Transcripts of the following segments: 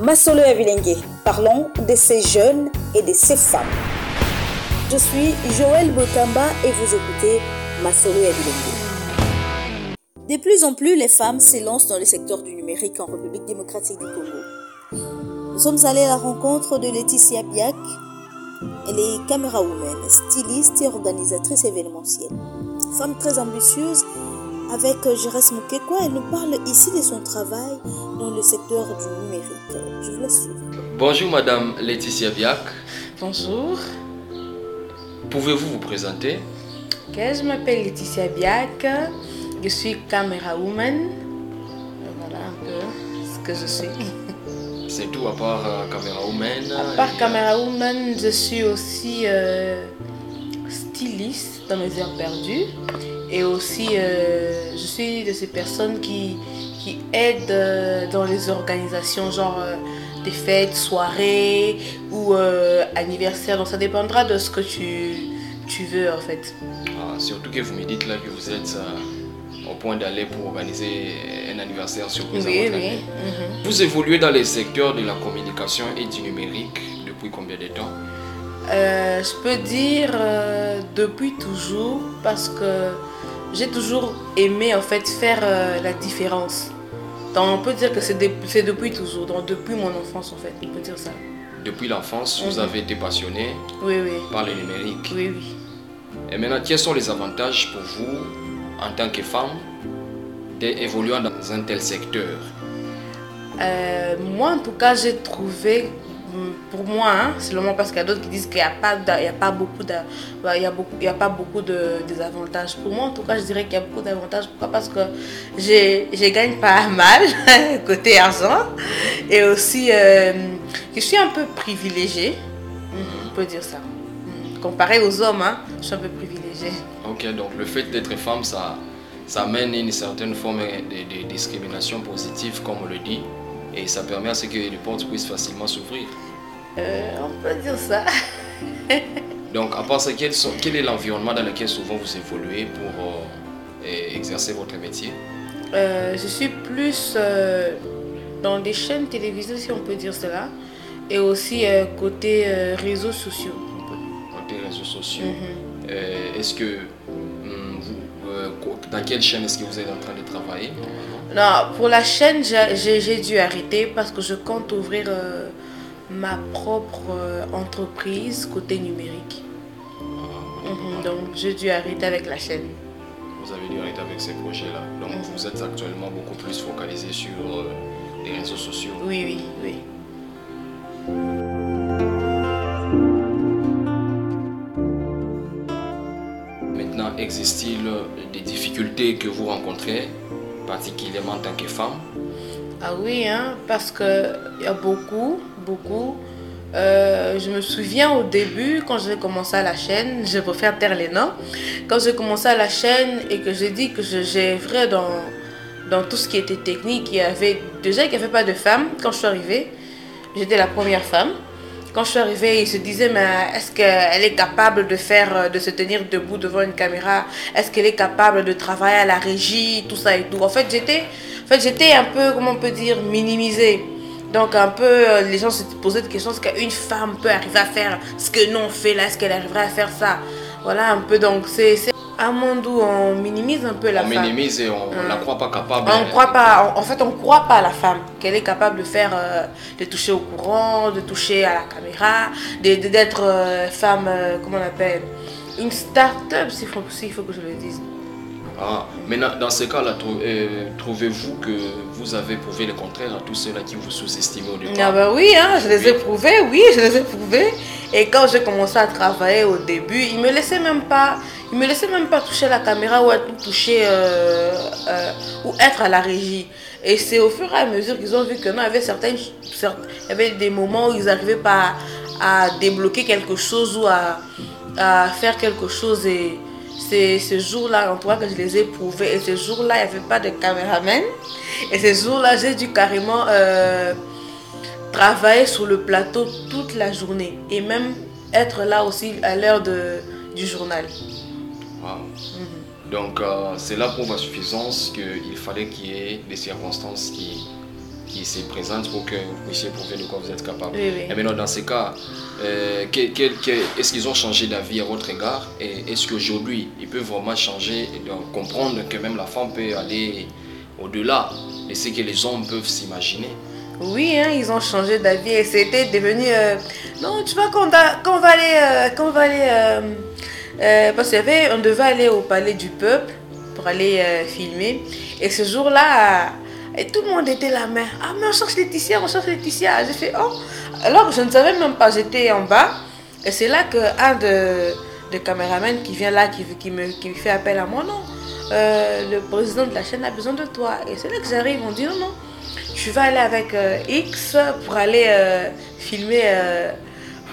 Masolo Avilengue, parlons de ces jeunes et de ces femmes. Je suis Joël Botamba et vous écoutez Masolo Avilengue. De plus en plus, les femmes s'élancent dans le secteur du numérique en République démocratique du Congo. Nous sommes allés à la rencontre de Laetitia Biak. Elle est caméra woman, styliste et organisatrice événementielle. Femme très ambitieuse, avec Jérès Moukekwa, elle nous parle ici de son travail dans le secteur du numérique. Je vous laisse suivre. Bonjour Madame Laetitia Biak. Bonjour. Pouvez-vous vous présenter? Je m'appelle Laetitia Biak. Je suis caméra woman. Voilà un peu ce que je suis. C'est tout à part euh, caméra woman. À part et, caméra woman, je suis aussi euh, styliste dans mes heures perdues. Et aussi, euh, je suis de ces personnes qui, qui aident euh, dans les organisations, genre euh, des fêtes, soirées ou anniversaires. Donc ça dépendra de ce que tu, tu veux en fait. ah, surtout que vous me dites là que vous êtes au point d'aller pour organiser un anniversaire surprise à Oui, votre oui. mhm. Vous évoluez dans les secteurs de la communication et du numérique depuis combien de temps? Euh, je peux dire euh, depuis toujours parce que j'ai toujours aimé en fait faire euh, la différence. Donc on peut dire que c'est de- c'est depuis toujours, donc depuis mon enfance en fait, on peut dire ça. Depuis l'enfance, vous Mhm. avez été passionné Oui, oui, par le numérique. oui, oui. Et maintenant, quels sont les avantages pour vous, en tant que femme, d'évoluer dans un tel secteur? Euh, moi en tout cas j'ai trouvé, pour moi, hein, seulement parce qu'il y a d'autres qui disent qu'il n'y a, pas a pas beaucoup de, il y a beaucoup, il y a pas beaucoup de désavantages. Pour moi en tout cas je dirais qu'il y a beaucoup d'avantages. Pourquoi? Parce que j'ai- je gagne pas mal côté argent et aussi euh, je suis un peu privilégiée, Mhm, on peut dire ça. Mhm. Comparé aux hommes, hein, je suis un peu privilégiée. Ok, donc le fait d'être femme, ça, ça amène une certaine forme de discrimination positive, comme on le dit, et ça permet à ce que les portes puissent facilement s'ouvrir. Euh, on peut dire ça. Donc, à part ça, quel, sont- quel est l'environnement dans lequel souvent vous évoluez pour euh, exercer votre métier? Euh, je suis plus dans des chaînes télévisées, si on peut dire cela, et aussi côté réseaux sociaux. les réseaux sociaux Mhm. Est-ce que dans quelle chaîne est-ce que vous êtes en train de travailler? Non, pour la chaîne, j'ai- dû arrêter parce que je compte ouvrir euh, ma propre euh, entreprise côté numérique. Mhm, donc, j'ai dû arrêter avec la chaîne. Vous avez dû arrêter avec ces projets-là. Donc, Mhm. vous êtes actuellement beaucoup plus focalisé sur euh, les réseaux sociaux. Oui, oui, oui. Existe-t-il des difficultés que vous rencontrez, particulièrement en tant que femme? Ah oui, hein, parce qu'il y a beaucoup, beaucoup. Euh, je me souviens au début, quand j'ai commencé à la chaîne, je préfère taire les noms, quand j'ai commencé à la chaîne et que j'ai dit que je gérais dans, dans tout ce qui était technique, il y avait déjà qu'il n'y avait pas de femmes. Quand je suis arrivée, j'étais la première femme. Quand je suis arrivée, ils se disaient, mais est-ce qu'elle est capable de faire, euh, de se tenir debout devant une caméra? Est-ce qu'elle est capable de travailler à la régie, tout ça et tout? En fait, j'étais, en fait, j'étais un peu, comment on peut dire, minimisée. Donc un peu, euh, les gens se posaient des questions, est-ce qu'une femme peut arriver à faire ce que nous on fait là? Est-ce qu'elle arriverait à faire ça? Voilà un peu, donc c'est un monde où on minimise un peu la On femme. minimise et on ne la croit pas capable. On ne croit pas, en fait, on ne croit pas à la femme, qu'elle est capable de faire, euh, de toucher au courant, de toucher à la caméra, d'être euh, femme, euh, comment on appelle, une start-up, s'il faut, s'il faut que je le dise. Ah, maintenant, dans ce cas-là, trou- trouvez-vous que vous avez prouvé le contraire à tous ceux-là qui vous sous-estimaient au départ? Ah bah oui, hein, je les ai prouvés, oui, je les ai prouvés. Et quand j'ai commencé à travailler au début, ils me laissaient même pas, ils me laissaient même pas toucher la caméra ou être toucher euh, euh, ou être à la régie. Et c'est au fur et à mesure qu'ils ont vu que non, il y avait il y avait des moments où ils n'arrivaient pas à, débloquer quelque chose ou à, faire quelque chose et c'est ce jour-là, en tout cas, que je les ai prouvés. Et ce jour-là, il n'y avait pas de caméraman. Et ce jour-là, j'ai dû carrément euh, travailler sur le plateau toute la journée. Et même être là aussi à l'heure du journal. Wow. Donc, euh, cela prouve à suffisance qu'il fallait qu'il y ait des circonstances qui, qui se présentent pour que vous puissiez prouver de quoi vous êtes capable. Oui, oui. Et maintenant, dans ces cas, euh, est-ce qu'ils ont changé d'avis à votre égard? Et est-ce qu'aujourd'hui, ils peuvent vraiment changer et donc comprendre que même la femme peut aller au-delà de ce que les hommes peuvent s'imaginer? Oui, hein, ils ont changé d'avis et c'était devenu. euh, non, tu vois, quand on, va aller. quand on va aller euh, parce qu'il y avait, on devait aller au palais du peuple pour aller euh, filmer. Et ce jour-là, tout le monde était là, mais ah, mais on cherche Laetitia, on cherche Laetitia. J'ai fait oh. Alors je ne savais même pas, j'étais en bas. Et c'est là qu'un de, de caméramen qui vient là, qui, qui, me, qui fait appel à moi, non. euh, le président de la chaîne a besoin de toi. Et c'est là que j'arrive, on dit non, non tu vas aller avec X pour aller filmer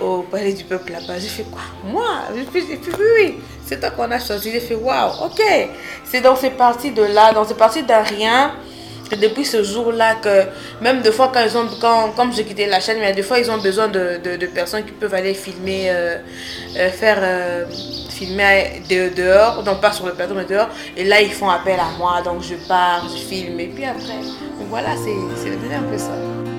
au Palais du Peuple là-bas. J'ai fait quoi? Moi? J'ai fait, oui, oui, c'est toi qu'on a choisi. J'ai fait waouh, ok. C'est donc c'est parti de là, donc c'est parti d'un rien. Et depuis ce jour-là que même des fois quand ils ont, quand, comme j'ai quitté la chaîne, mais des fois ils ont besoin de, de, personnes qui peuvent aller filmer, euh, euh, faire euh, filmer de, dehors, non pas sur le plateau mais dehors. Et là ils font appel à moi, donc je pars, je filme et puis après, donc voilà, c'est c'est devenu un peu ça.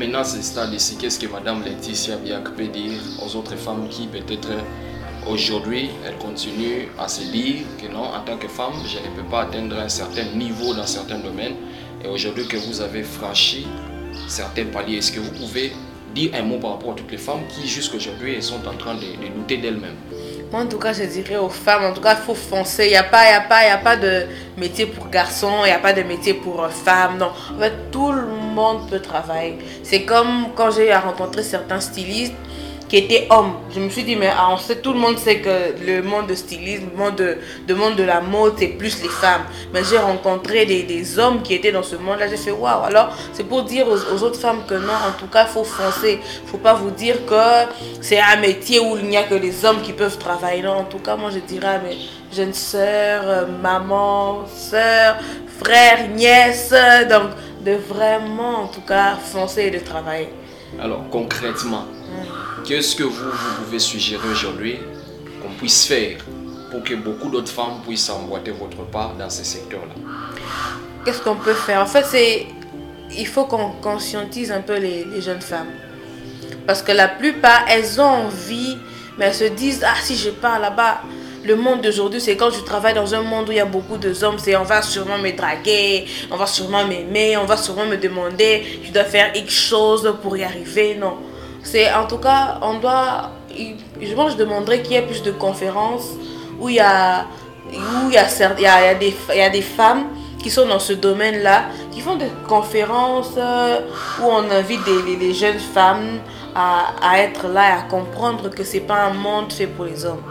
Maintenant, c'est ce stade ici, qu'est-ce que Madame Laetitia Biac peut dire aux autres femmes qui peut-être aujourd'hui, elles continuent à se dire que non, en tant que femme, je ne peux pas atteindre un certain niveau dans certains domaines. Et aujourd'hui que vous avez franchi certains paliers, est-ce que vous pouvez dire un mot par rapport à toutes les femmes qui jusqu'aujourd'hui sont en train de douter d'elles-mêmes? Moi, en tout cas, je dirais aux femmes, en tout cas, il faut foncer. Il n'y a, pas- a, a pas de métier pour garçons, il n'y a pas de métier pour euh, femmes. Non, en fait, tout le monde peut travailler. C'est comme quand j'ai rencontré certains stylistes qui étaient hommes. Je me suis dit, mais ah, on sait, tout le monde sait que le monde de stylisme, le monde de, la mode, c'est plus les femmes. Mais j'ai rencontré des, hommes qui étaient dans ce monde-là. J'ai fait, waouh. Alors, c'est pour dire aux, autres femmes que non, en tout cas, il faut foncer. Faut pas vous dire que c'est un métier où il n'y a que les hommes qui peuvent travailler. Non, en tout cas, moi, je dirais à mes jeunes sœurs, euh, maman, sœurs, frères, nièces, donc de vraiment, en tout cas, foncer et de travailler. Alors concrètement, qu'est-ce que vous, vous pouvez suggérer aujourd'hui qu'on puisse faire pour que beaucoup d'autres femmes puissent emboîter votre pas dans ces secteurs-là? Qu'est-ce qu'on peut faire? En fait, c'est il faut qu'on conscientise un peu les, les jeunes femmes. Parce que la plupart, elles ont envie, mais elles se disent, ah, si je pars là-bas, le monde d'aujourd'hui, c'est quand je travaille dans un monde où il y a beaucoup d'hommes, c'est on va sûrement me draguer, on va sûrement m'aimer, on va sûrement me demander, je dois faire X chose pour y arriver. Non. C'est en tout cas, on doit, je pense, je demanderais qu'il y ait plus de conférences où il y a, des, des femmes qui sont dans ce domaine-là, qui font des conférences euh, où on invite des, les, les jeunes femmes à, à être là et à comprendre que c'est pas un monde fait pour les hommes.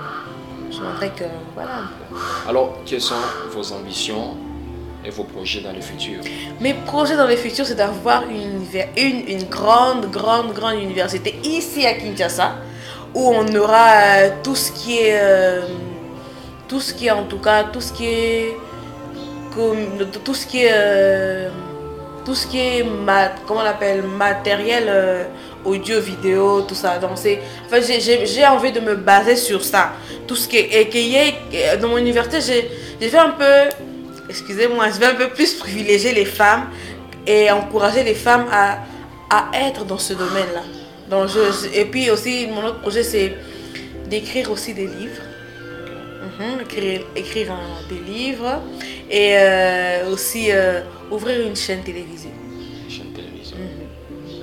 Je voudrais que, voilà un peu. Alors, quelles sont vos ambitions et vos projets dans le futur? Mes projets dans le futur, c'est d'avoir une, univers- une, une grande, grande, grande université ici à Kinshasa, où on aura euh, tout ce qui est, euh, tout ce qui est en tout cas, tout ce qui est, comme, tout ce qui est, euh, tout ce qui est, ma- comment on appelle, matériel audio, vidéo, tout ça. Donc c'est, j'ai- envie de me baser sur ça. Tout ce qui est, et ait- dans mon université, j'ai fait un peu excusez-moi, je vais un peu plus privilégier les femmes et encourager les femmes à, à être dans ce domaine-là. Donc et puis aussi, mon autre projet, c'est d'écrire aussi des livres. Mhm, écrire écrire des livres et euh, aussi euh, ouvrir une chaîne télévisée.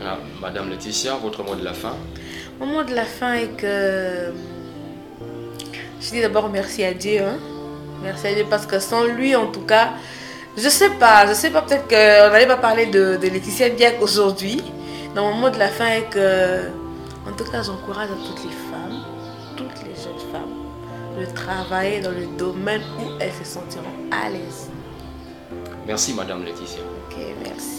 Alors, Madame Laetitia, votre mot de la fin Mon mot de la fin est que je dis d'abord merci à Dieu. hein. Merci à Dieu parce que sans lui, en tout cas, je sais pas, je sais pas, peut-être qu'on n'allait pas parler de, de Laetitia Biac aujourd'hui. Donc mon mot de la fin est que, en tout cas, j'encourage à toutes les femmes, toutes les jeunes femmes, de travailler dans le domaine où elles se sentiront à l'aise. Merci, Madame Laetitia.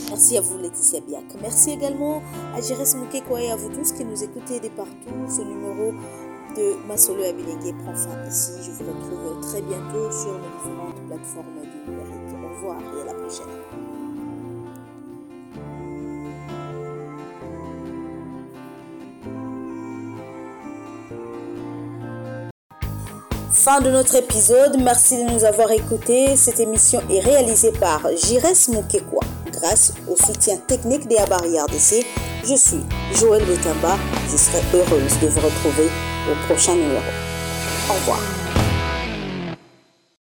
Merci. À vous Laetitia Biac. Merci également à Jérès Moukeko et à vous tous qui nous écoutez de partout. Ce numéro de Masolo Abilengue prend fin ici. Je vous retrouve très bientôt sur nos différentes plateformes du numérique. Au revoir et à la prochaine. Fin de notre épisode. Merci de nous avoir écoutés. Cette émission est réalisée par Jires Mukekwa grâce au soutien technique des Abari RDC. Je suis Joël Betamba. Je serai heureuse de vous retrouver au prochain numéro. Au revoir.